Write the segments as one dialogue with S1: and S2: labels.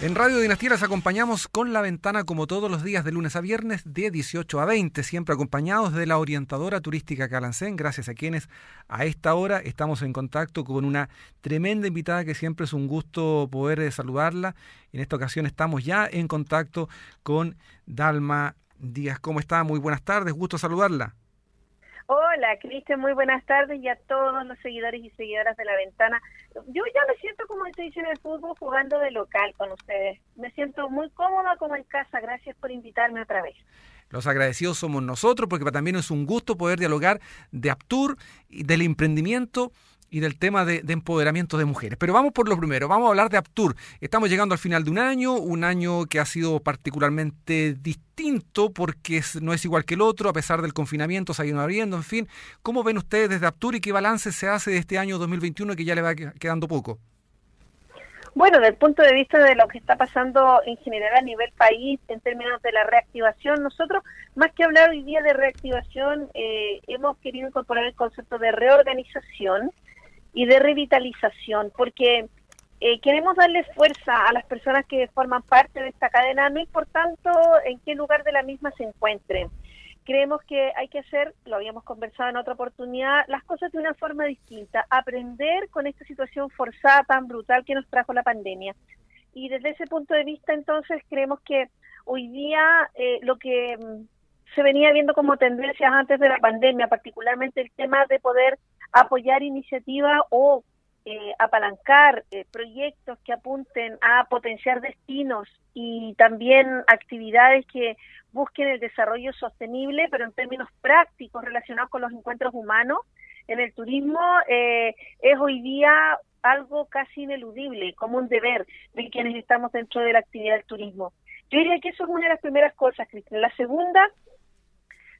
S1: En Radio Dinastía les acompañamos con la ventana como todos los días de lunes a viernes de 18 a 20, siempre acompañados de la orientadora turística Calancén, gracias a quienes a esta hora estamos en contacto con una tremenda invitada que siempre es un gusto poder eh, saludarla. En esta ocasión estamos ya en contacto con Dalma Díaz. ¿Cómo está? Muy buenas tardes, gusto saludarla.
S2: Hola, Cristian, muy buenas tardes y a todos los seguidores y seguidoras de La Ventana. Yo ya me siento como estoy en el fútbol jugando de local con ustedes. Me siento muy cómoda como en casa. Gracias por invitarme otra vez.
S1: Los agradecidos somos nosotros porque también es un gusto poder dialogar de Aptur y del emprendimiento y del tema de, empoderamiento de mujeres. Pero vamos por lo primero, vamos a hablar de Aptur. Estamos llegando al final de un año, un año que ha sido particularmente distinto porque no es igual que el otro, a pesar del confinamiento, se ha ido abriendo, en fin. ¿Cómo ven ustedes desde Aptur y qué balance se hace de este año 2021 que ya le va quedando poco?
S2: Bueno, desde el punto de vista de lo que está pasando en general a nivel país en términos de la reactivación, nosotros, más que hablar hoy día de reactivación, eh, hemos querido incorporar el concepto de reorganización, y de revitalización, porque eh, queremos darle fuerza a las personas que forman parte de esta cadena, no importando en qué lugar de la misma se encuentren. Creemos que hay que hacer, lo habíamos conversado en otra oportunidad, las cosas de una forma distinta, aprender con esta situación forzada tan brutal que nos trajo la pandemia. Y desde ese punto de vista, entonces, creemos que hoy día eh, lo que mm, se venía viendo como tendencias antes de la pandemia, particularmente el tema de poder apoyar iniciativas o eh, apalancar eh, proyectos que apunten a potenciar destinos y también actividades que busquen el desarrollo sostenible, pero en términos prácticos relacionados con los encuentros humanos en el turismo, eh, es hoy día algo casi ineludible, como un deber de quienes estamos dentro de la actividad del turismo. Yo diría que eso es una de las primeras cosas, Cristian. La segunda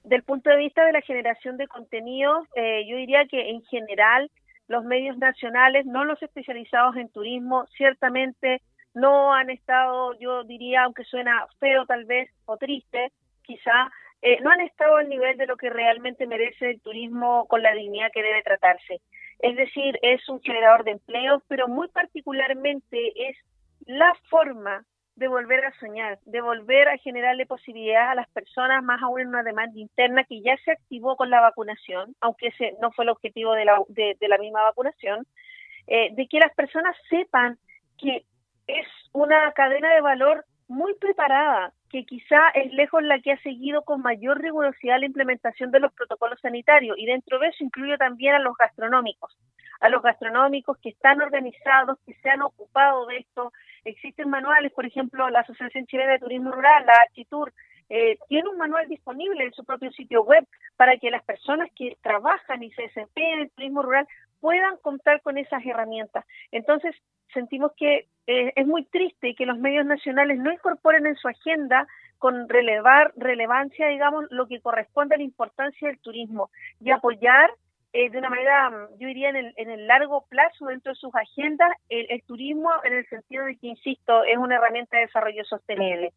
S2: del punto de vista de la generación de contenidos, eh, yo diría que en general los medios nacionales, no los especializados en turismo, ciertamente no han estado, yo diría, aunque suena feo tal vez o triste, quizá, eh, no han estado al nivel de lo que realmente merece el turismo con la dignidad que debe tratarse. Es decir, es un generador de empleos, pero muy particularmente es la forma de volver a soñar, de volver a generarle posibilidades a las personas, más aún en una demanda interna que ya se activó con la vacunación, aunque ese no fue el objetivo de la, de, la misma vacunación, eh, de que las personas sepan que es una cadena de valor muy preparada, que quizá es lejos la que ha seguido con mayor rigurosidad la implementación de los protocolos sanitarios y dentro de eso incluyo también a los gastronómicos, a los gastronómicos que están organizados, que se han ocupado de esto, Existen manuales, por ejemplo, la Asociación Chilena de Turismo Rural, la Architur, eh, tiene un manual disponible en su propio sitio web para que las personas que trabajan y se desempeñan en el turismo rural puedan contar con esas herramientas. Entonces, sentimos que eh, es muy triste que los medios nacionales no incorporen en su agenda con relevar relevancia, digamos, lo que corresponde a la importancia del turismo y apoyar eh, de una manera, yo diría, en el, en el largo plazo dentro de sus agendas, el, turismo en el sentido de que, insisto, es una herramienta de desarrollo sostenible.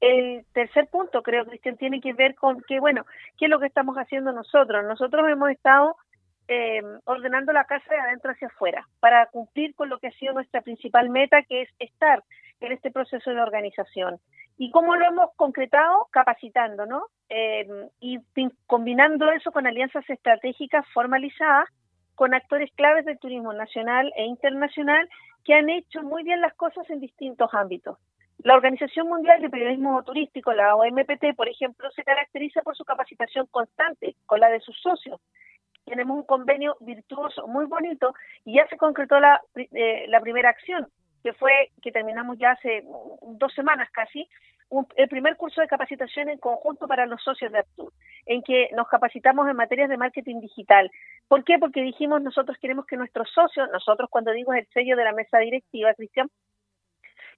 S2: El tercer punto, creo, Cristian, tiene que ver con que, bueno, ¿qué es lo que estamos haciendo nosotros? Nosotros hemos estado eh, ordenando la casa de adentro hacia afuera para cumplir con lo que ha sido nuestra principal meta, que es estar en este proceso de organización. ¿Y cómo lo hemos concretado? Capacitando, ¿no? Eh, y combinando eso con alianzas estratégicas formalizadas con actores claves del turismo nacional e internacional que han hecho muy bien las cosas en distintos ámbitos. La Organización Mundial de Periodismo Turístico, la OMPT, por ejemplo, se caracteriza por su capacitación constante con la de sus socios. Tenemos un convenio virtuoso muy bonito y ya se concretó la, eh, la primera acción, que fue que terminamos ya hace dos semanas casi, el primer curso de capacitación en conjunto para los socios de Aptur, en que nos capacitamos en materias de marketing digital. ¿Por qué? Porque dijimos nosotros queremos que nuestros socios, nosotros cuando digo el sello de la mesa directiva, Cristian,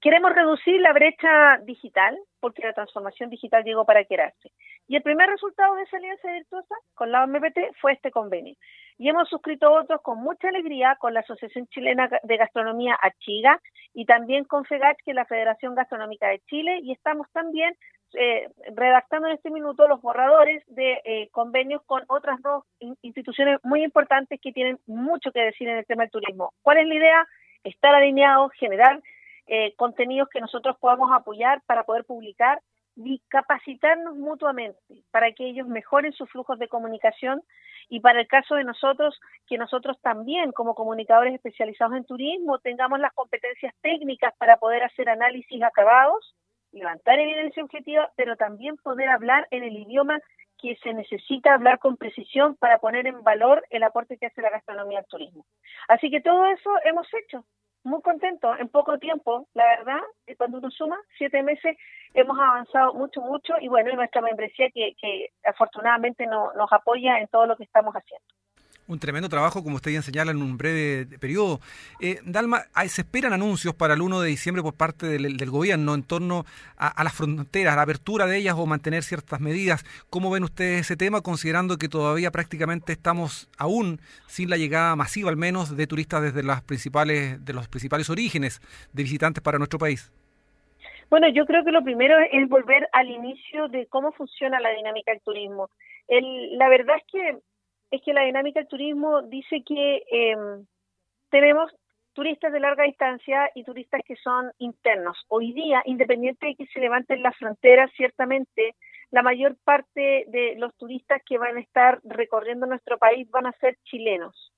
S2: Queremos reducir la brecha digital, porque la transformación digital llegó para quedarse. Y el primer resultado de esa alianza virtuosa con la OMPT fue este convenio. Y hemos suscrito otros con mucha alegría con la Asociación Chilena de Gastronomía Achiga y también con FEGACH, que es la Federación Gastronómica de Chile, y estamos también eh, redactando en este minuto los borradores de eh, convenios con otras dos instituciones muy importantes que tienen mucho que decir en el tema del turismo. ¿Cuál es la idea? Estar alineados, generar eh, contenidos que nosotros podamos apoyar para poder publicar y capacitarnos mutuamente para que ellos mejoren sus flujos de comunicación y para el caso de nosotros, que nosotros también como comunicadores especializados en turismo tengamos las competencias técnicas para poder hacer análisis acabados, levantar evidencia objetiva, pero también poder hablar en el idioma que se necesita hablar con precisión para poner en valor el aporte que hace la gastronomía al turismo. Así que todo eso hemos hecho muy contento en poco tiempo, la verdad, cuando uno suma siete meses hemos avanzado mucho, mucho y bueno, y nuestra membresía que, que afortunadamente no, nos apoya en todo lo que estamos haciendo.
S1: Un tremendo trabajo, como usted ya señala, en un breve periodo. Eh, Dalma, se esperan anuncios para el 1 de diciembre por parte del, gobierno en torno a, las fronteras, a la apertura de ellas o mantener ciertas medidas. ¿Cómo ven ustedes ese tema, considerando que todavía prácticamente estamos aún sin la llegada masiva, al menos, de turistas desde las principales, de los principales orígenes de visitantes para nuestro país?
S2: Bueno, yo creo que lo primero es volver al inicio de cómo funciona la dinámica del turismo. El, la verdad es que es que la dinámica del turismo dice que em, tenemos turistas de larga distancia y turistas que son internos. Hoy día, independiente de que se levanten las fronteras, ciertamente la mayor parte de los turistas que van a estar recorriendo nuestro país van a ser chilenos.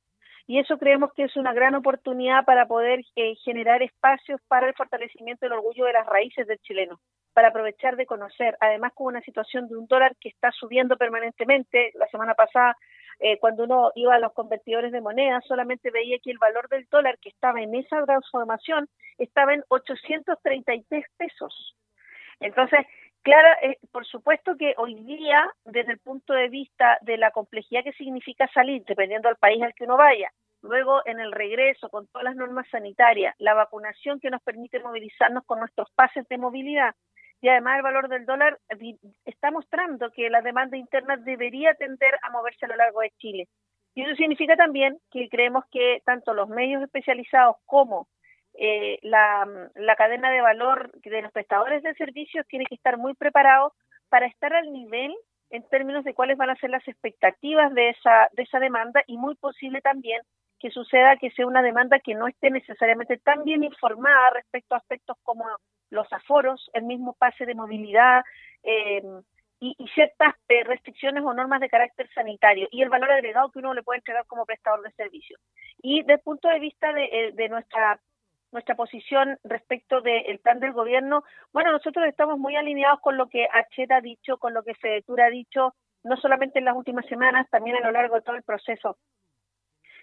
S2: Y eso creemos que es una gran oportunidad para poder eh, generar espacios para el fortalecimiento del orgullo de las raíces del chileno, para aprovechar de conocer, además con una situación de un dólar que está subiendo permanentemente. La semana pasada eh, cuando uno iba a los convertidores de moneda, solamente veía que el valor del dólar que estaba en esa transformación estaba en 833 pesos. Entonces, claro, eh, por supuesto que hoy día, desde el punto de vista de la complejidad que significa salir, dependiendo del país al que uno vaya, luego en el regreso con todas las normas sanitarias, la vacunación que nos permite movilizarnos con nuestros pases de movilidad, y además el valor del dólar está mostrando que la demanda interna debería tender a moverse a lo largo de Chile. Y eso significa también que creemos que tanto los medios especializados como eh, la, la, cadena de valor de los prestadores de servicios tiene que estar muy preparados para estar al nivel en términos de cuáles van a ser las expectativas de esa, de esa demanda y muy posible también que suceda que sea una demanda que no esté necesariamente tan bien informada respecto a aspectos como los aforos, el mismo pase de movilidad eh, y, ciertas eh, restricciones o normas de carácter sanitario y el valor agregado que uno le puede entregar como prestador de servicios. Y desde el punto de vista de, eh, de nuestra nuestra posición respecto del plan del gobierno, bueno, nosotros estamos muy alineados con lo que Acheta ha dicho, con lo que Fedetura ha dicho, no solamente en las últimas semanas, también a lo largo de todo el proceso.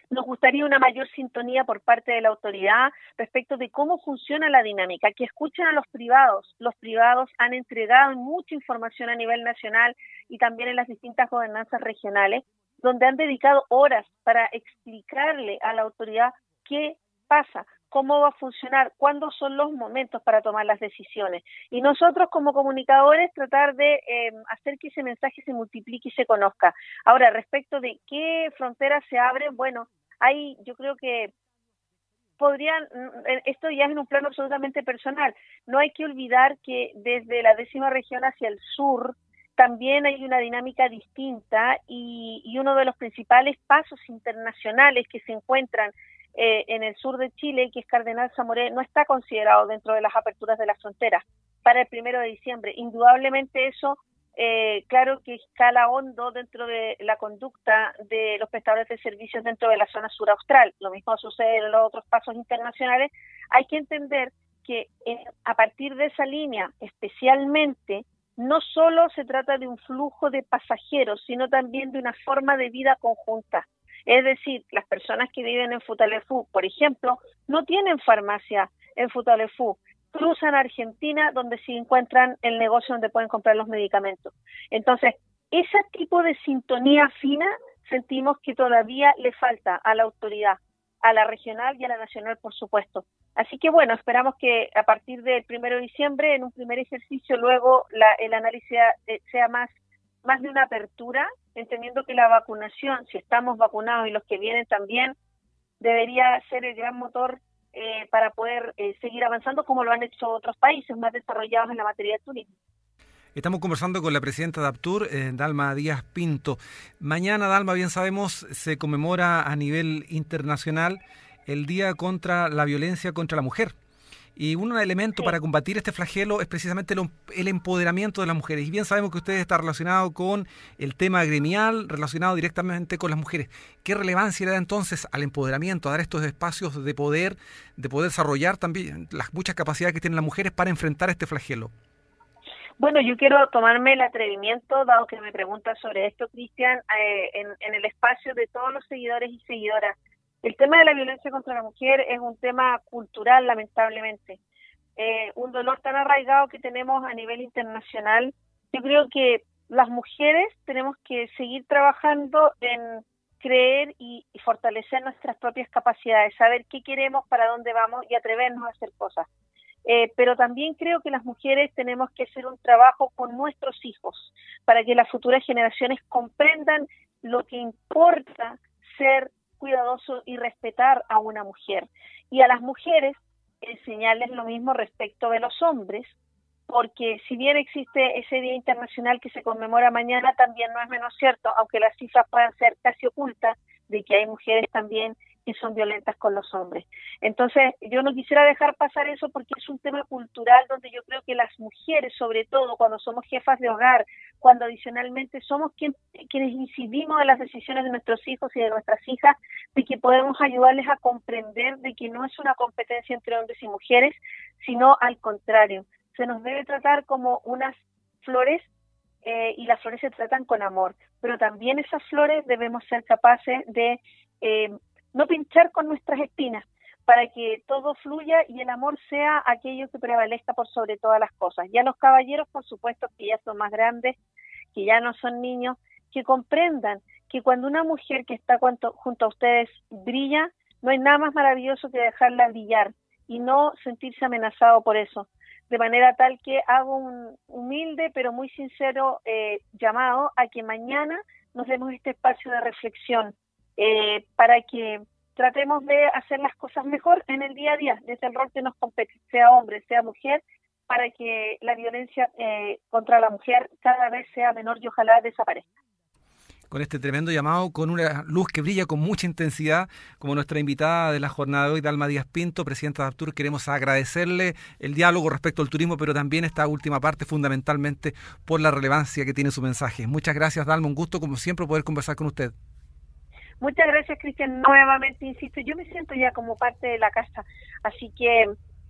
S2: Nos gustaría una mayor sintonía por parte de la autoridad respecto de cómo funciona la dinámica, que escuchen a los privados. Los privados han entregado mucha información a nivel nacional y también en las distintas gobernanzas regionales, donde han dedicado horas para explicarle a la autoridad qué pasa, cómo va a funcionar, cuándo son los momentos para tomar las decisiones. Y nosotros como comunicadores tratar de eh, hacer que ese mensaje se multiplique y se conozca. Ahora, respecto de qué fronteras se abren, bueno, hay, yo creo que podrían, eh, esto ya es en un plano absolutamente personal, no hay que olvidar que desde la décima región hacia el sur también hay una dinámica distinta y, y uno de los principales pasos internacionales que se encuentran eh, en el sur de Chile, que es Cardenal Zamoré, no está considerado dentro de las aperturas de las fronteras para el primero de diciembre. Indudablemente eso eh, claro que escala hondo dentro de la conducta de los prestadores de servicios dentro de la zona sur austral. Lo mismo sucede en los otros pasos internacionales. Hay que entender que a partir de esa línea, especialmente, no solo se trata de un flujo de pasajeros, sino también de una forma de vida conjunta. Es decir, las personas que viven en Futalefú, por ejemplo, no tienen farmacia en Futalefú, cruzan a Argentina donde se encuentran el negocio donde pueden comprar los medicamentos. Entonces, ese tipo de sintonía fina sentimos que todavía le falta a la autoridad, a la regional y a la nacional, por supuesto. Así que bueno, esperamos que a partir del primero de diciembre, en un primer ejercicio, luego el análisis sea más, más de una apertura, entendiendo que la vacunación, si estamos vacunados y los que vienen también, debería ser el gran motor eh, para poder eh, seguir avanzando como lo han hecho otros países más desarrollados en la materia de turismo.
S1: Estamos conversando con la presidenta de APTUR, eh, Dalma Díaz Pinto. Mañana, Dalma, bien sabemos, se conmemora a nivel internacional el Día contra la Violencia contra la Mujer. Y un elemento para combatir este flagelo es precisamente el, empoderamiento de las mujeres. Y bien sabemos que usted está relacionado con el tema gremial, relacionado directamente con las mujeres. ¿Qué relevancia le da entonces al empoderamiento, a dar estos espacios de poder, de poder desarrollar también las muchas capacidades que tienen las mujeres para enfrentar este flagelo?
S2: Bueno, yo quiero tomarme el atrevimiento, dado que me preguntas sobre esto, Cristian, eh, en, el espacio de todos los seguidores y seguidoras. El tema de la violencia contra la mujer es un tema cultural, lamentablemente. Eh, un dolor tan arraigado que tenemos a nivel internacional. Yo creo que las mujeres tenemos que seguir trabajando en creer y, fortalecer nuestras propias capacidades, saber qué queremos, para dónde vamos y atrevernos a hacer cosas. Eh, pero también creo que las mujeres tenemos que hacer un trabajo con nuestros hijos para que las futuras generaciones comprendan lo que importa ser cuidadoso y respetar a una mujer. Y a las mujeres enseñarles lo mismo respecto de los hombres, porque si bien existe ese Día Internacional que se conmemora mañana, también no es menos cierto, aunque las cifras puedan ser casi ocultas, de que hay mujeres también que son violentas con los hombres. Entonces, yo no quisiera dejar pasar eso porque es un tema cultural donde yo creo que las mujeres, sobre todo cuando somos jefas de hogar, cuando adicionalmente somos quienes incidimos en las decisiones de nuestros hijos y de nuestras hijas, de que podemos ayudarles a comprender de que no es una competencia entre hombres y mujeres, sino al contrario, se nos debe tratar como unas flores eh, y las flores se tratan con amor, pero también esas flores debemos ser capaces de eh, no pinchar con nuestras espinas para que todo fluya y el amor sea aquello que prevalezca por sobre todas las cosas. Ya los caballeros, por supuesto, que ya son más grandes, que ya no son niños, que comprendan que cuando una mujer que está junto a ustedes brilla, no hay nada más maravilloso que dejarla brillar y no sentirse amenazado por eso. De manera tal que hago un humilde pero muy sincero eh, llamado a que mañana nos demos este espacio de reflexión, eh, para que tratemos de hacer las cosas mejor en el día a día, desde el rol que nos compete, sea hombre, sea mujer, para que la violencia eh, contra la mujer cada vez sea menor y ojalá desaparezca
S1: con este tremendo llamado, con una luz que brilla con mucha intensidad, como nuestra invitada de la jornada de hoy, Dalma Díaz Pinto, presidenta de Aptur. Queremos agradecerle el diálogo respecto al turismo, pero también esta última parte fundamentalmente por la relevancia que tiene su mensaje. Muchas gracias, Dalma. Un gusto, como siempre, poder conversar con usted.
S2: Muchas gracias, Cristian. Nuevamente, insisto, yo me siento ya como parte de la casa. Así que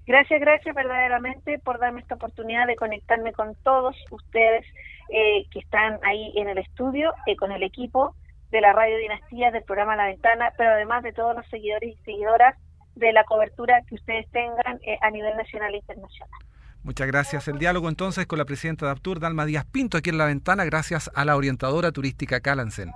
S2: gracias, gracias verdaderamente por darme esta oportunidad de conectarme con todos ustedes eh, que están ahí en el estudio, eh, con el equipo de la Radio Dinastía, del programa La Ventana, pero además de todos los seguidores y seguidoras de la cobertura que ustedes tengan eh, a nivel nacional e internacional.
S1: Muchas gracias. El diálogo entonces con la presidenta de Aptur, Dalma Díaz Pinto, aquí en La Ventana, gracias a la orientadora turística Calansen.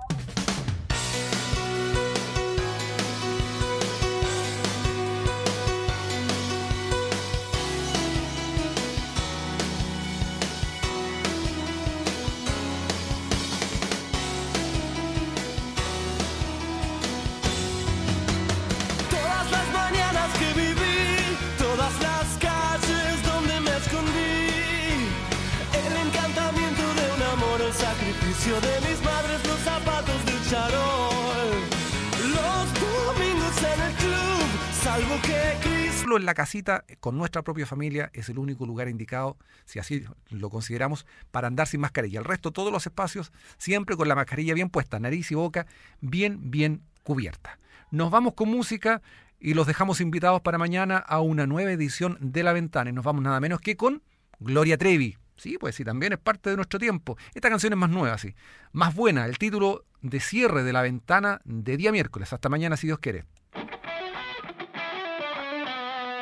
S1: De mis los zapatos charol. Los en el club, salvo que en la casita con nuestra propia familia es el único lugar indicado, si así lo consideramos, para andar sin mascarilla. El resto, todos los espacios, siempre con la mascarilla bien puesta, nariz y boca bien, bien cubierta. Nos vamos con música y los dejamos invitados para mañana a una nueva edición de La Ventana. Y nos vamos nada menos que con Gloria Trevi. Sí, pues sí, también es parte de nuestro tiempo. Esta canción es más nueva, sí. Más buena, el título de cierre de la ventana de día miércoles. Hasta mañana, si Dios quiere.